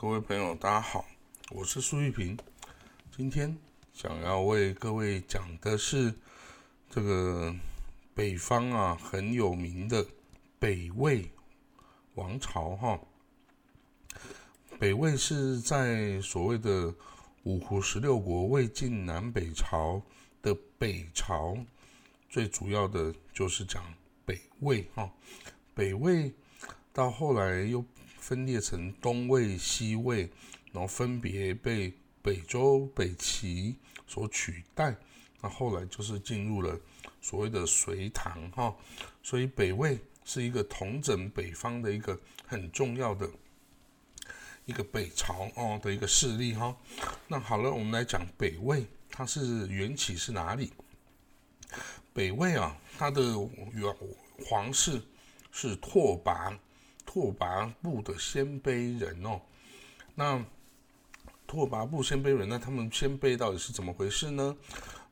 各位朋友，大家好，我是苏玉平。今天想要为各位讲的是这个北方啊很有名的北魏王朝哈。北魏是在所谓的五胡十六国魏晋南北朝的北朝，最主要的就是讲北魏哈。北魏到后来又分裂成东魏、西魏，然后分别被北周、北齐所取代。那后来就是进入了所谓的隋唐哈，所以北魏是一个统整北方的一个很重要的一个北朝哦的一个势力哈。那好了，我们来讲北魏，它是缘起是哪里？北魏啊，它的原皇室。是拓跋，拓跋部的鲜卑人哦。那拓跋部鲜卑人，那他们鲜卑到底是怎么回事呢？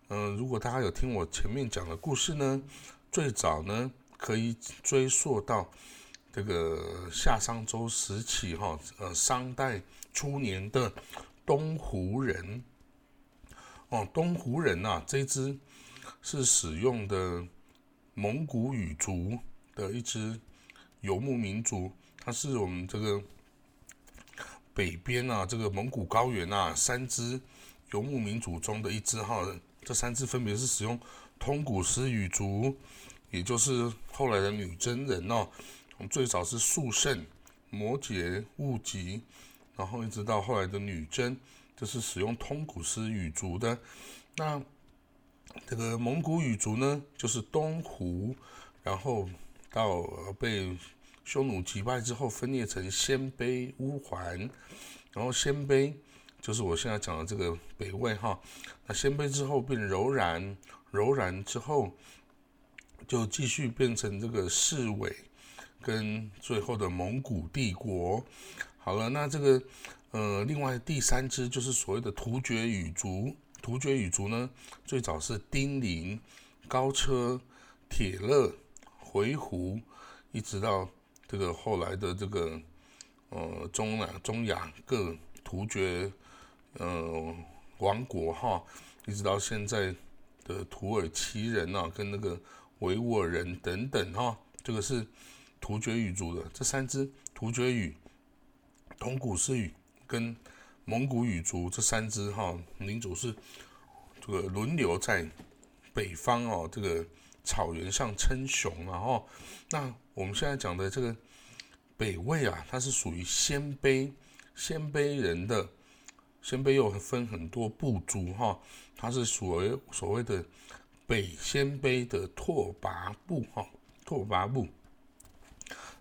嗯，如果大家有听我前面讲的故事呢，最早呢可以追溯到这个夏商周时期哈，呃，商代初年的东胡人。哦，东胡人呐，这支是使用的蒙古语族。的一支游牧民族，它是我们这个北边啊，这个蒙古高原啊，三支游牧民族中的一支哈。这三支分别是使用通古斯语族，也就是后来的女真人哦。我们最早是肃慎、摩羯、兀吉，然后一直到后来的女真，就是使用通古斯语族的。那这个蒙古语族呢，就是东胡，然后。到被匈奴击败之后，分裂成鲜卑、乌桓，然后鲜卑就是我现在讲的这个北魏哈。那鲜卑之后变柔然，柔然之后就继续变成这个侍卫，跟最后的蒙古帝国。好了，那这个呃，另外第三支就是所谓的突厥语族。突厥语族呢，最早是丁零、高车、铁勒。回鹘，一直到这个后来的这个呃中亚中亚各突厥呃王国哈，一直到现在的土耳其人啊，跟那个维吾尔人等等哈，这个是突厥语族的这三支突厥语、同古斯语跟蒙古语族这三支哈民族是这个轮流在北方哦这个。草原上称雄，然后，那我们现在讲的这个北魏啊，它是属于鲜卑，鲜卑人的，鲜卑又分很多部族哈，它是属于所谓的北鲜卑的拓跋部哈，拓跋部。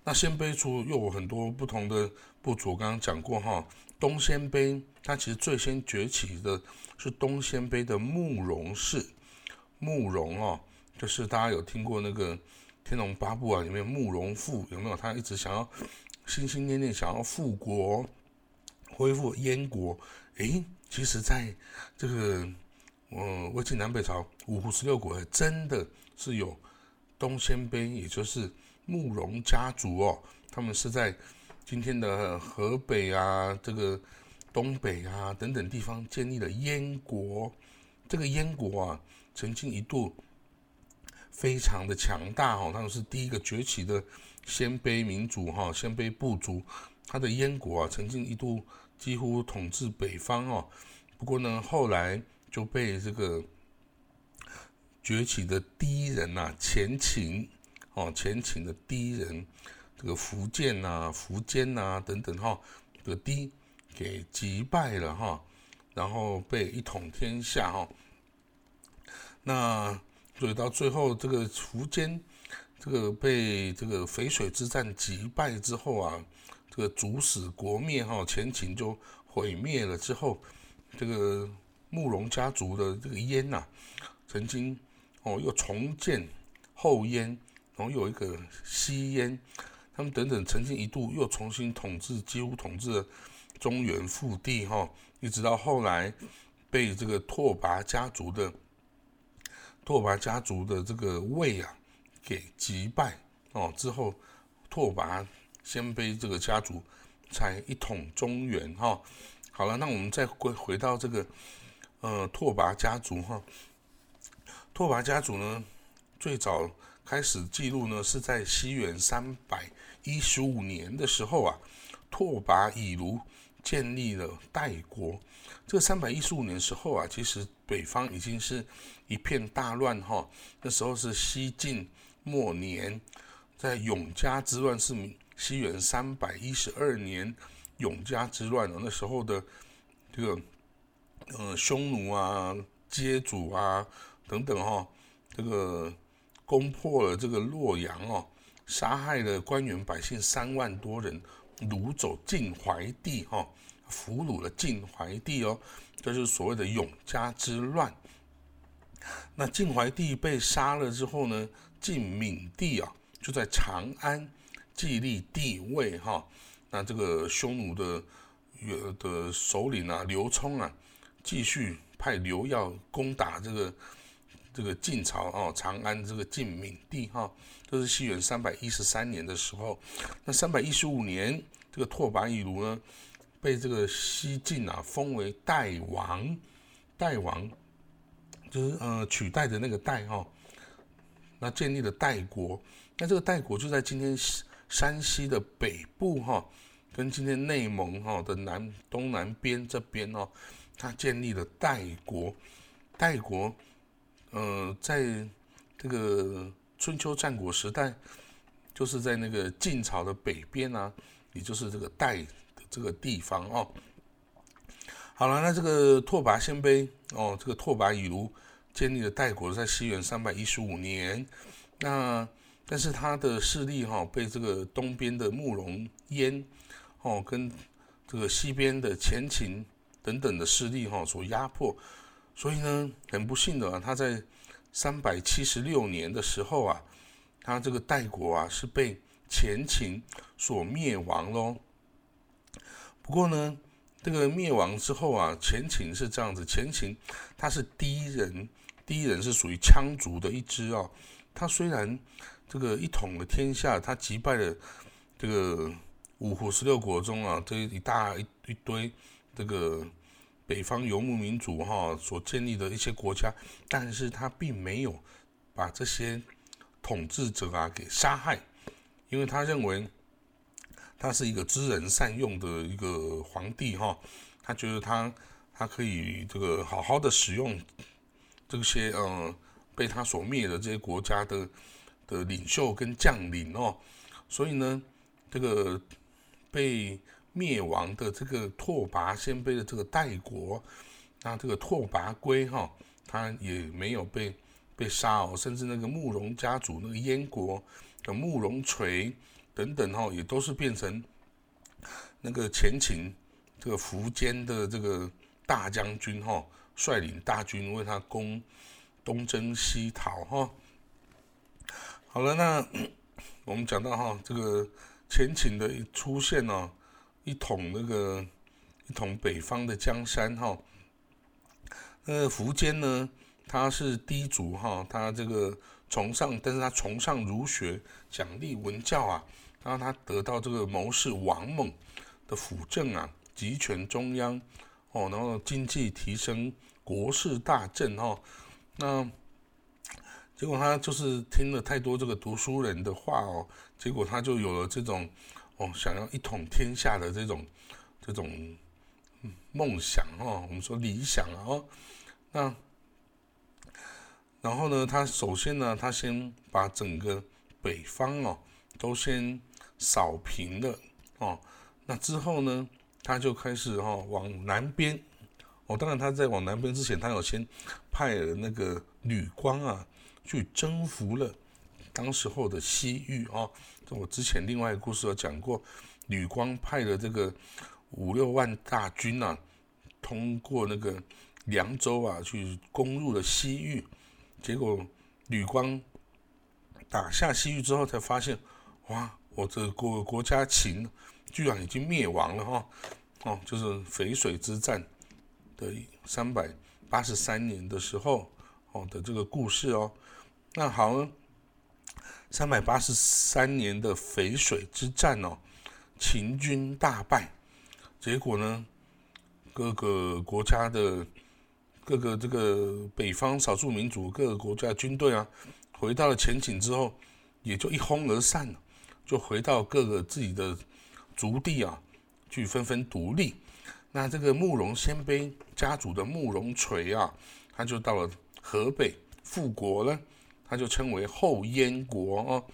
那鲜卑族又有很多不同的部族，刚刚讲过哈，东鲜卑，它其实最先崛起的是东鲜卑的慕容氏，慕容哦。就是大家有听过那个《天龙八部》啊，里面慕容复有没有？他一直想要心心念念想要复国，恢复燕国。诶，其实在这个嗯魏晋南北朝五胡十六国，真的是有东鲜卑，也就是慕容家族哦。他们是在今天的河北啊、这个东北啊等等地方建立了燕国。这个燕国啊，曾经一度。非常的强大哈，他们是第一个崛起的鲜卑民族哈，鲜卑部族，他的燕国啊，曾经一度几乎统治北方哦。不过呢，后来就被这个崛起的第一人呐，前秦哦，前秦的第一人，这个福建呐、苻坚呐等等哈，这个第给击败了哈，然后被一统天下哈，那。所以到最后，这个苻坚，这个被这个淝水之战击败之后啊，这个主使国灭哈，前秦就毁灭了之后，这个慕容家族的这个燕呐，曾经哦又重建后燕，然后有一个西燕，他们等等曾经一度又重新统治，几乎统治了中原腹地哈，一直到后来被这个拓跋家族的。拓跋家族的这个魏啊，给击败哦之后，拓跋鲜卑这个家族才一统中原哈。好了，那我们再回回到这个呃拓跋家族哈。拓跋家族呢，最早开始记录呢是在西元三百一十五年的时候啊，拓跋以卢建立了代国。这个三百一十五年时候啊，其实北方已经是一片大乱哈。那时候是西晋末年，在永嘉之乱是西元三百一十二年永嘉之乱哦。那时候的这个呃匈奴啊、羯族啊等等哈，这个攻破了这个洛阳哦，杀害了官员百姓三万多人，掳走晋怀帝哈。俘虏了晋怀帝哦，这就是所谓的永嘉之乱。那晋怀帝被杀了之后呢，晋闵帝啊就在长安继立帝位哈。那这个匈奴的的首领啊刘聪啊，继续派刘耀攻打这个这个晋朝哦，长安这个晋闵帝哈，这是西元三百一十三年的时候。那三百一十五年，这个拓跋以卢呢？被这个西晋啊封为代王，代王就是呃取代的那个代哈，那建立了代国，那这个代国就在今天山西的北部哈，跟今天内蒙哈的南东南边这边哦，他建立了代国，代国呃在这个春秋战国时代，就是在那个晋朝的北边啊，也就是这个代的。这个地方哦，好了，那这个拓跋鲜卑哦，这个拓跋以卢建立了代国在西元三百一十五年，那但是他的势力哈被这个东边的慕容燕哦跟这个西边的前秦等等的势力哈所压迫，所以呢很不幸的啊，他在三百七十六年的时候啊，他这个代国啊是被前秦所灭亡喽。不过呢，这个灭亡之后啊，前秦是这样子，前秦他是第一人，第一人是属于羌族的一支啊。他虽然这个一统了天下，他击败了这个五胡十六国中啊这一大一一堆这个北方游牧民族哈所建立的一些国家，但是他并没有把这些统治者啊给杀害，因为他认为。他是一个知人善用的一个皇帝哈，他觉得他他可以这个好好的使用这些呃被他所灭的这些国家的的领袖跟将领哦，所以呢，这个被灭亡的这个拓跋鲜卑的这个代国，那这个拓跋圭哈，他也没有被被杀哦，甚至那个慕容家族那个燕国的慕容垂。等等哈，也都是变成那个前秦这个苻坚的这个大将军哈，率领大军为他攻东征西讨哈。好了，那我们讲到哈，这个前秦的出现呢，一统那个一统北方的江山哈。那个苻坚呢，他是低族哈，他这个崇尚，但是他崇尚儒学，奖励文教啊。然后他得到这个谋士王猛的辅政啊，集权中央哦，然后经济提升，国势大振哦。那结果他就是听了太多这个读书人的话哦，结果他就有了这种哦，想要一统天下的这种这种梦想哦，我们说理想啊哦。那然后呢，他首先呢，他先把整个北方哦都先。扫平了哦，那之后呢，他就开始哈往南边哦。当然他在往南边之前，他有先派了那个吕光啊去征服了当时候的西域啊。这我之前另外一个故事有讲过，吕光派了这个五六万大军啊，通过那个凉州啊去攻入了西域。结果吕光打下西域之后，才发现哇！我这国国家秦居然已经灭亡了哈，哦，就是淝水之战的三百八十三年的时候哦的这个故事哦。那好，三百八十三年的淝水之战哦，秦军大败，结果呢，各个国家的各个这个北方少数民族各个国家军队啊，回到了前秦之后，也就一哄而散了，就回到各个自己的族地啊，去纷纷独立。那这个慕容鲜卑家族的慕容垂啊，他就到了河北复国了，他就称为后燕国哦。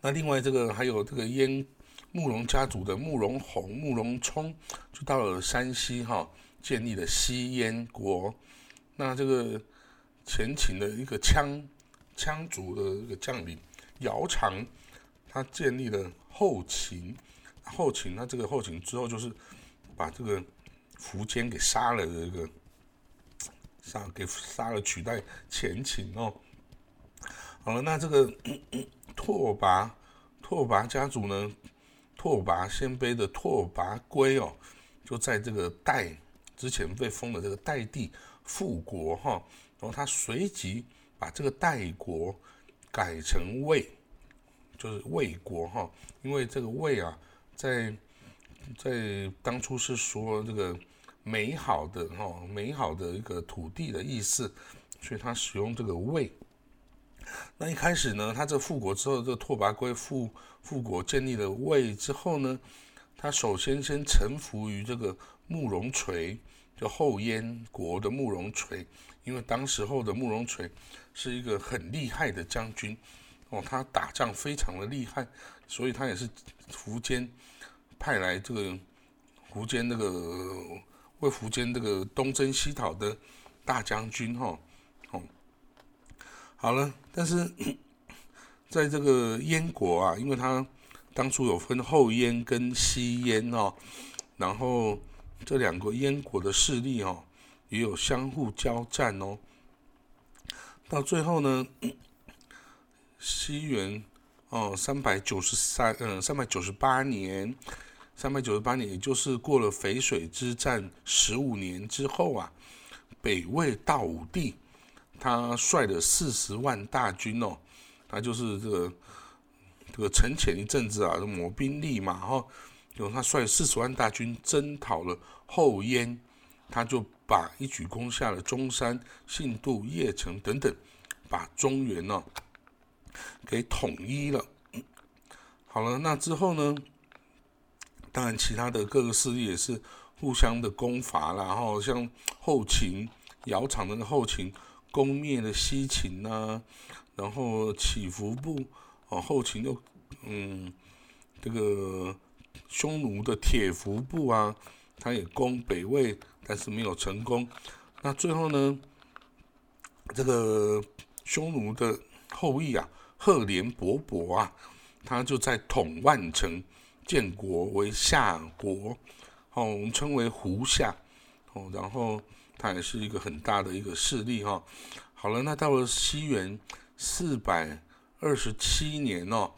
那另外这个还有这个燕慕容家族的慕容宏、慕容冲，就到了山西哈，建立了西燕国。那这个前秦的一个羌羌族的一个将领姚苌，他建立了后秦。后秦，那这个后秦之后就是。把这个苻坚给杀了，这个杀给杀了，取代前秦哦。好了，那这个 拓跋拓跋家族呢，拓跋鲜卑的拓跋圭哦，就在这个代之前被封的这个代地复国哈，然后他随即把这个代国改成魏，就是魏国哈，因为这个魏啊，在在当初是说这个美好的哈美好的一个土地的意思，所以他使用这个魏。那一开始呢，他这复国之后，这拓跋圭复复国建立了魏之后呢，他首先先臣服于这个慕容垂，就后燕国的慕容垂，因为当时候的慕容垂是一个很厉害的将军哦，他打仗非常的厉害，所以他也是苻坚。派来这个苻坚那个为苻坚这个东征西讨的大将军哈，哦，好了，但是 在这个燕国啊，因为他当初有分后燕跟西燕哦，然后这两个燕国的势力哦，也有相互交战哦，到最后呢，西元哦三百九十三嗯三百九十八年。三百九十八年，也就是过了淝水之战十五年之后啊，北魏道武帝他率了四十万大军哦，他就是这个这个沉潜一阵子啊，磨兵力嘛哈，就他率四十万大军征讨了后燕，他就把一举攻下了中山、信度、邺城等等，把中原呢给统一了。好了，那之后呢？当然，其他的各个势力也是互相的攻伐。然后像后秦姚苌的后秦攻灭了西秦呐，然后起伏部哦，后秦又嗯，这个匈奴的铁服部啊，他也攻北魏，但是没有成功。那最后呢，这个匈奴的后裔啊，赫连勃勃啊，他就在统万城。建国为夏国，哦，我们称为胡夏，哦，然后他也是一个很大的一个势力哈。好了，那到了西元四百二十七年哦，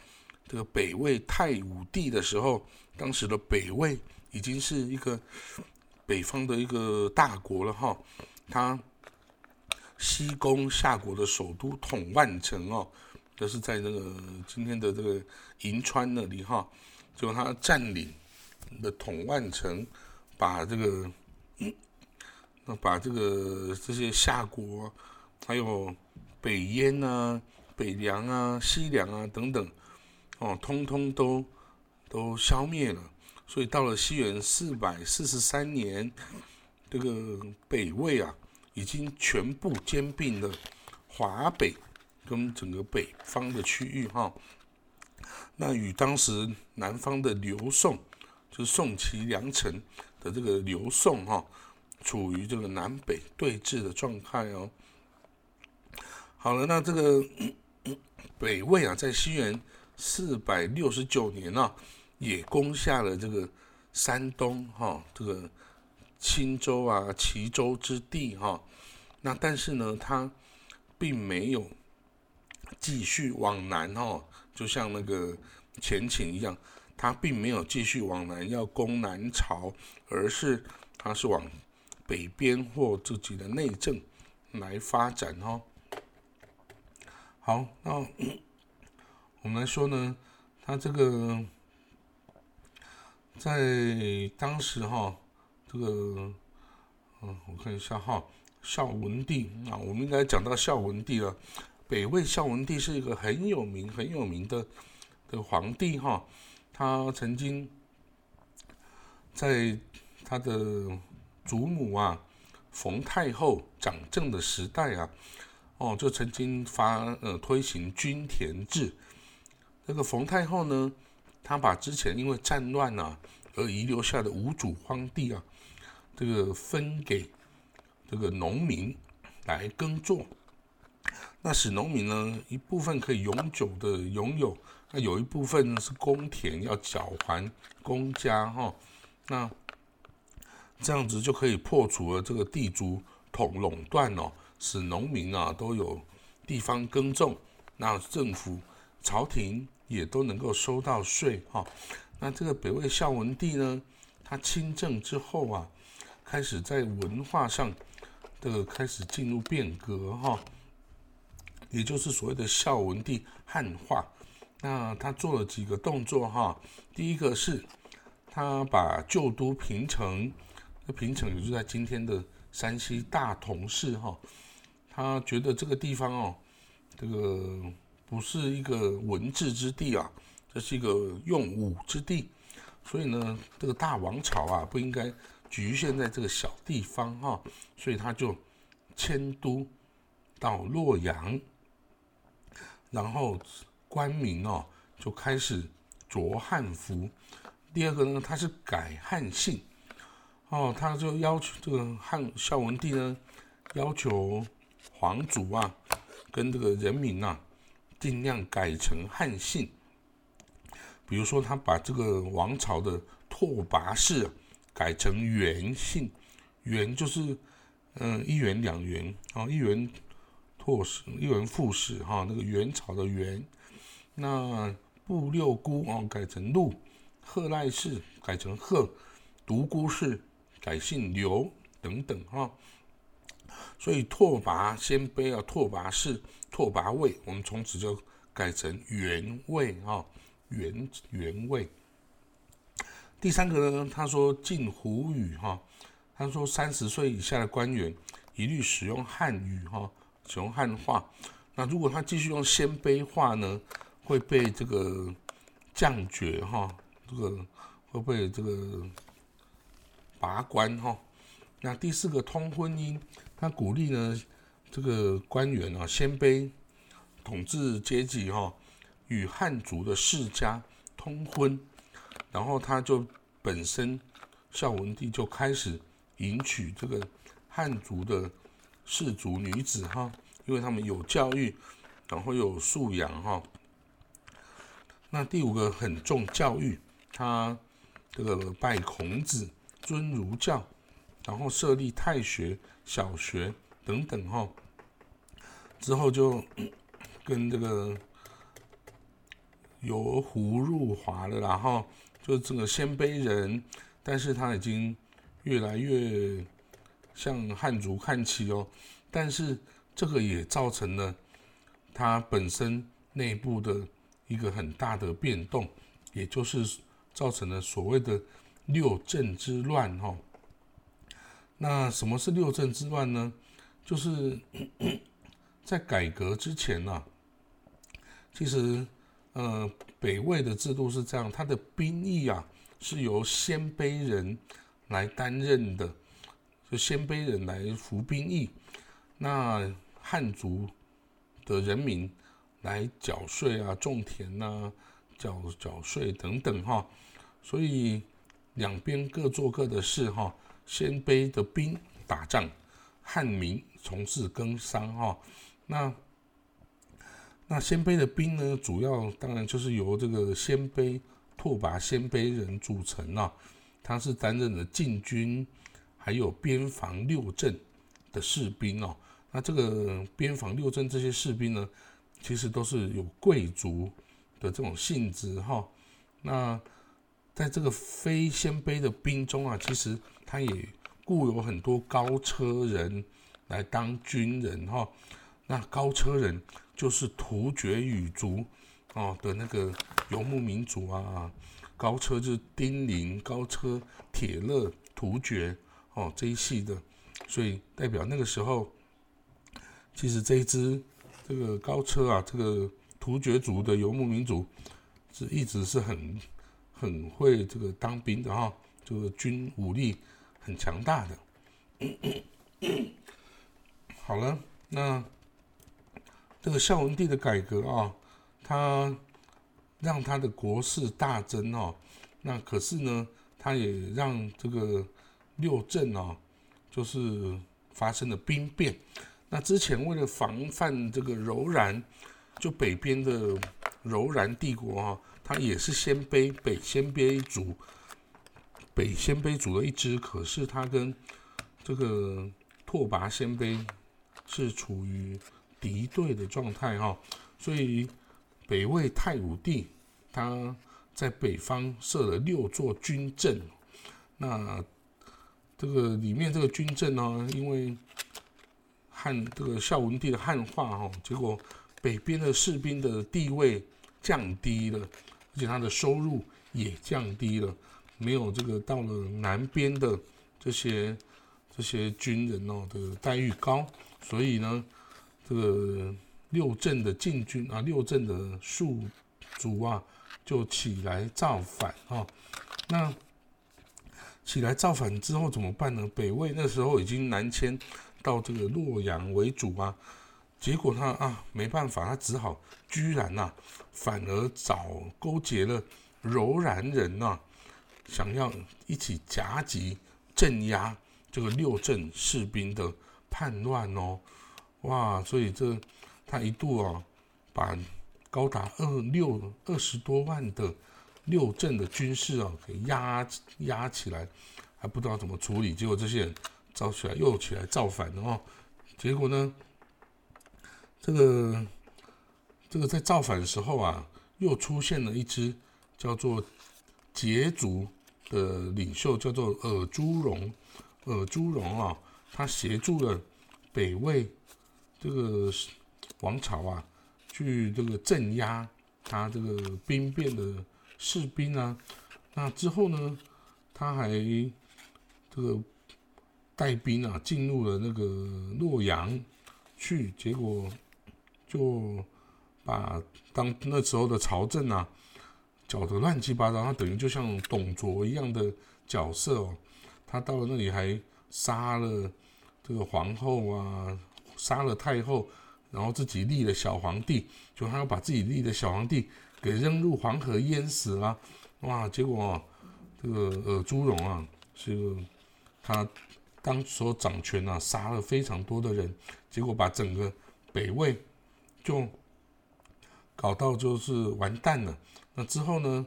这个北魏太武帝的时候，当时的北魏已经是一个北方的一个大国了哈。他西攻夏国的首都统万城哦，就是在那个今天的这个银川那里哈。就他占领的统万城，把这个，那把这个这些夏国，还有北燕啊、北凉啊、西凉啊等等，哦，通通都都消灭了。所以到了西元四百四十三年，这个北魏啊，已经全部兼并了华北跟整个北方的区域哈。那与当时南方的刘宋，就是宋齐梁陈的这个刘宋哈，处于这个南北对峙的状态哦。好了，那这个 北魏啊，在西元四百六十九年呢，也攻下了这个山东哈，这个青州啊、齐州之地哈。那但是呢，他并没有继续往南哦。就像那个前秦一样，他并没有继续往南要攻南朝，而是他是往北边或自己的内政来发展哦。好，那我们来说呢，他这个在当时哈，这个，嗯，我看一下哈，孝文帝啊，我们应该讲到孝文帝了。北魏孝文帝是一个很有名、很有名的的皇帝哈，他曾经在他的祖母啊冯太后掌政的时代啊，哦，就曾经发呃推行均田制。这个冯太后呢，她把之前因为战乱啊而遗留下的无主荒地啊，这个分给这个农民来耕作。那使农民呢一部分可以永久的拥有，那有一部分呢是公田要缴还公家哈。那这样子就可以破除了这个地主统垄断哦，使农民啊都有地方耕种，那政府朝廷。也都能够收到税哈，那这个北魏孝文帝呢，他亲政之后啊，开始在文化上的开始进入变革哈，也就是所谓的孝文帝汉化。那他做了几个动作哈，第一个是，他把旧都平城，那平城也就在今天的山西大同市哈，他觉得这个地方哦，这个。不是一个文治之地啊，这是一个用武之地，所以呢，这个大王朝啊不应该局限在这个小地方哈，所以他就迁都到洛阳，然后官民哦就开始着汉服。第二个呢，他是改汉姓，哦，他就要求这个汉孝文帝呢要求皇族啊跟这个人民呐。尽量改成汉姓，比如说他把这个王朝的拓跋氏改成元姓，元就是嗯一元两元啊，一元拓史，一元复始哈，那个元朝的元。那布六姑哦改成陆，贺赖氏改成贺，独孤氏改姓刘等等哈。所以拓跋鲜卑啊，拓跋氏。拓跋魏，我们从此就改成元魏啊，元元魏。第三个呢，他说禁胡语哈，他说三十岁以下的官员一律使用汉语哈，使用汉化。那如果他继续用鲜卑话呢，会被这个降爵哈，这个会被这个拔官哈。那第四个通婚姻，他鼓励呢。这个官员啊，鲜卑统治阶级哈，与汉族的世家通婚，然后他就本身孝文帝就开始迎娶这个汉族的士族女子哈，因为他们有教育，然后有素养哈。那第五个很重教育，他这个拜孔子，尊儒教，然后设立太学、小学等等哈。之后就 跟这个由胡入华了，然后就这个鲜卑人，但是他已经越来越向汉族看齐哦，但是这个也造成了他本身内部的一个很大的变动，也就是造成了所谓的六镇之乱哈。那什么是六镇之乱呢？就是。在改革之前呢，其实，呃，北魏的制度是这样，他的兵役啊是由鲜卑人来担任的，就鲜卑人来服兵役，那汉族的人民来缴税啊、种田呐、缴缴税等等哈，所以两边各做各的事哈，鲜卑的兵打仗，汉民从事耕商哈。那那鲜卑的兵呢，主要当然就是由这个鲜卑拓跋鲜卑人组成啊，他是担任了禁军，还有边防六镇的士兵哦。那这个边防六镇这些士兵呢，其实都是有贵族的这种性质哈。那在这个非鲜卑的兵中啊，其实他也雇有很多高车人来当军人哈。那高车人就是突厥语族哦的那个游牧民族啊，高车就是丁零、高车、铁勒、突厥哦这一系的，所以代表那个时候，其实这一支这个高车啊，这个突厥族的游牧民族是一直是很很会这个当兵的哈，这个军武力很强大的。好了，那这个孝文帝的改革啊，他让他的国势大增哦。那可是呢，他也让这个六镇啊，就是发生了兵变。那之前为了防范这个柔然，就北边的柔然帝国啊，它也是鲜卑北鲜卑族，北鲜卑族的一支。可是他跟这个拓跋鲜卑。是处于敌对的状态哈，所以北魏太武帝他在北方设了六座军阵，那这个里面这个军政呢，因为汉这个孝文帝的汉化哈，结果北边的士兵的地位降低了，而且他的收入也降低了，没有这个到了南边的这些这些军人哦的待遇高。所以呢，这个六镇的禁军啊，六镇的戍卒啊，就起来造反啊。那起来造反之后怎么办呢？北魏那时候已经南迁到这个洛阳为主啊。结果他啊没办法，他只好居然呐，反而找勾结了柔然人呐，想要一起夹击镇压这个六镇士兵的。叛乱哦，哇！所以这他一度啊，把高达二六二十多万的六镇的军事啊给压压起来，还不知道怎么处理。结果这些人造起来又起来造反了哦。结果呢，这个这个在造反的时候啊，又出现了一支叫做羯族的领袖，叫做尔朱荣。尔朱荣啊。他协助了北魏这个王朝啊，去这个镇压他这个兵变的士兵啊。那之后呢，他还这个带兵啊，进入了那个洛阳去，结果就把当那时候的朝政啊搅得乱七八糟。他等于就像董卓一样的角色哦，他到了那里还杀了。这个皇后啊，杀了太后，然后自己立了小皇帝，就他要把自己立的小皇帝给扔入黄河淹死了，哇！结果这个呃朱荣啊，是他当时掌权啊，杀了非常多的人，结果把整个北魏就搞到就是完蛋了。那之后呢，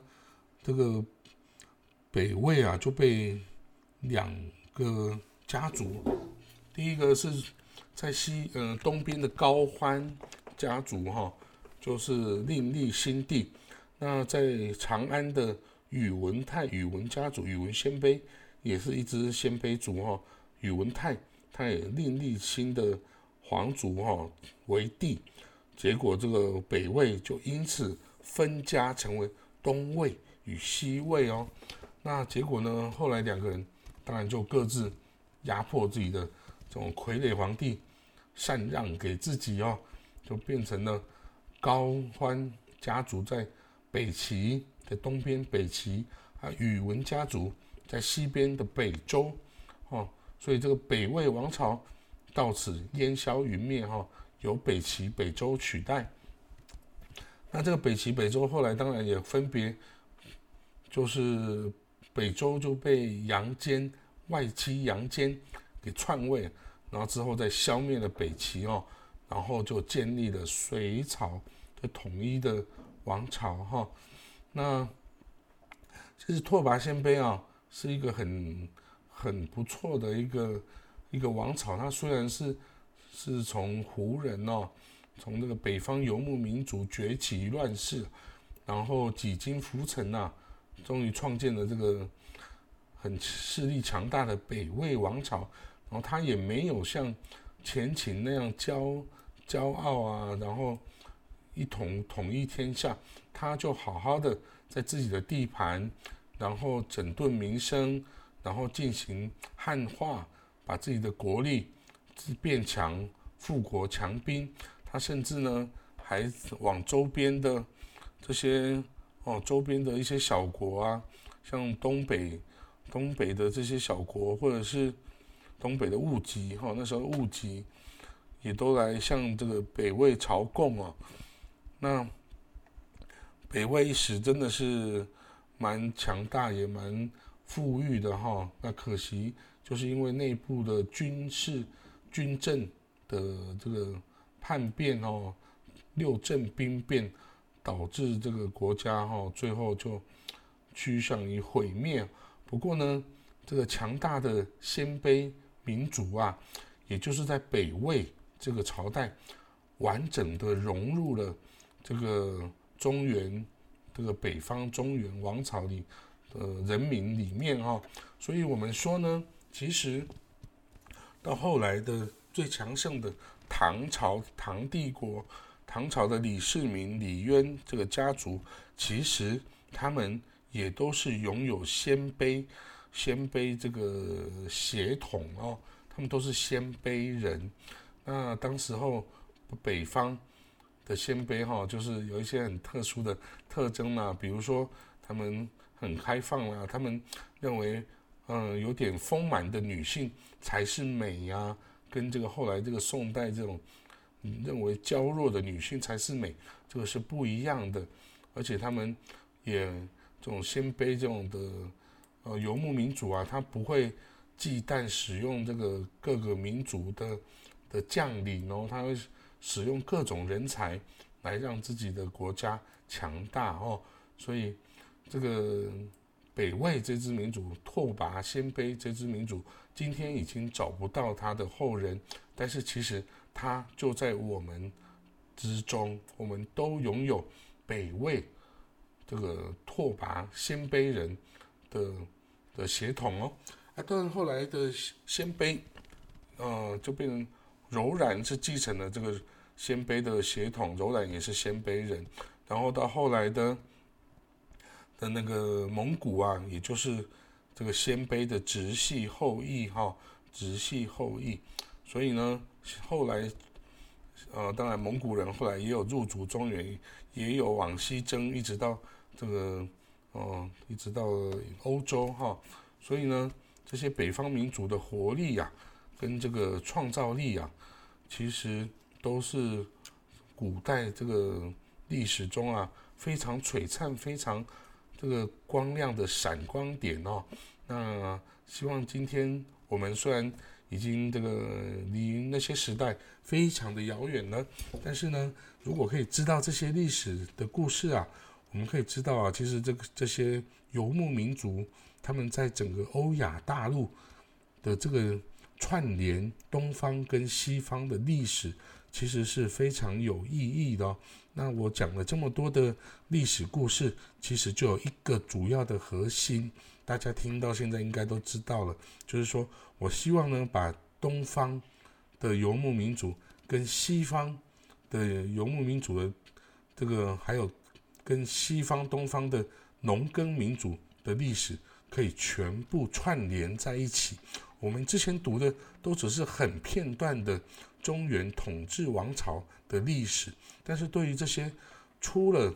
这个北魏啊就被两个家族。第一个是在西呃东边的高欢家族哈，就是另立新帝。那在长安的宇文泰宇文家族，宇文鲜卑也是一支鲜卑族哈。宇文泰他也另立新的皇族哈为帝，结果这个北魏就因此分家成为东魏与西魏哦。那结果呢，后来两个人当然就各自压迫自己的。这种傀儡皇帝禅让给自己哦，就变成了高欢家族在北齐的东边，北齐啊，宇文家族在西边的北周哦，所以这个北魏王朝到此烟消云灭哈，由北齐、北周取代。那这个北齐、北周后来当然也分别，就是北周就被杨坚外戚杨坚。给篡位，然后之后再消灭了北齐哦，然后就建立了隋朝的统一的王朝哈。那其实拓跋鲜卑啊是一个很很不错的一个一个王朝，它虽然是是从胡人哦，从那个北方游牧民族崛起乱世，然后几经浮沉呐，终于创建了这个。很势力强大的北魏王朝，然后他也没有像前秦那样骄骄傲啊，然后一统统一天下，他就好好的在自己的地盘，然后整顿民生，然后进行汉化，把自己的国力变强，富国强兵。他甚至呢，还往周边的这些哦，周边的一些小国啊，像东北、东北的这些小国，或者是东北的物籍哈，那时候物籍也都来向这个北魏朝贡啊。那北魏一时真的是蛮强大，也蛮富裕的哈。那可惜就是因为内部的军事、军政的这个。叛变哦，六镇兵变，导致这个国家哈最后就趋向于毁灭。不过呢，这个强大的鲜卑民族啊，也就是在北魏这个朝代，完整的融入了这个中原这个北方中原王朝里的人民里面哈。所以我们说呢，其实到后来的最强盛的。唐朝、唐帝国、唐朝的李世民、李渊这个家族，其实他们也都是拥有鲜卑、鲜卑这个血统哦，他们都是鲜卑人。那当时候北方的鲜卑哈，就是有一些很特殊的特征嘛，比如说他们很开放啦，他们认为嗯有点丰满的女性才是美呀。跟这个后来这个宋代这种认为娇弱的女性才是美，这个是不一样的。而且他们也这种鲜卑这种的呃游牧民族啊，他不会忌惮使用这个各个民族的的将领哦，他会使用各种人才来让自己的国家强大哦。所以这个北魏这支民族拓跋鲜卑这支民族。今天已经找不到他的后人，但是其实他就在我们之中，我们都拥有北魏这个拓跋鲜卑人的的血统哦。啊，当然后来的鲜卑，呃，就变成柔然是继承了这个鲜卑的血统，柔然也是鲜卑人。然后到后来的的那个蒙古啊，也就是。这个鲜卑的直系后裔哈，直系后裔，所以呢，后来，呃，当然蒙古人后来也有入主中原，也有往西征，一直到这个，哦，一直到欧洲哈，所以呢，这些北方民族的活力呀，跟这个创造力啊，其实都是古代这个历史中啊非常璀璨、非常。这个光亮的闪光点哦，那希望今天我们虽然已经这个离那些时代非常的遥远了，但是呢，如果可以知道这些历史的故事啊，我们可以知道啊，其实这个这些游牧民族他们在整个欧亚大陆的这个串联东方跟西方的历史，其实是非常有意义的哦。那我讲了这么多的历史故事，其实就有一个主要的核心，大家听到现在应该都知道了，就是说我希望呢，把东方的游牧民族跟西方的游牧民族的这个，还有跟西方、东方的农耕民族的历史，可以全部串联在一起。我们之前读的都只是很片段的中原统治王朝的历史。但是对于这些出了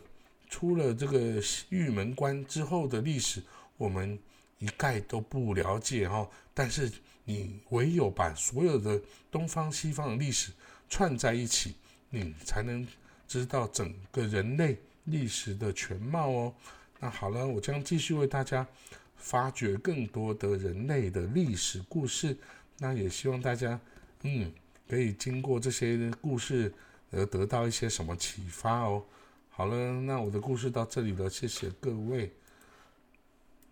出了这个玉门关之后的历史，我们一概都不了解哈。但是你唯有把所有的东方西方的历史串在一起，你才能知道整个人类历史的全貌哦。那好了，我将继续为大家发掘更多的人类的历史故事。那也希望大家嗯可以经过这些故事。而得到一些什么启发哦？好了，那我的故事到这里了，谢谢各位。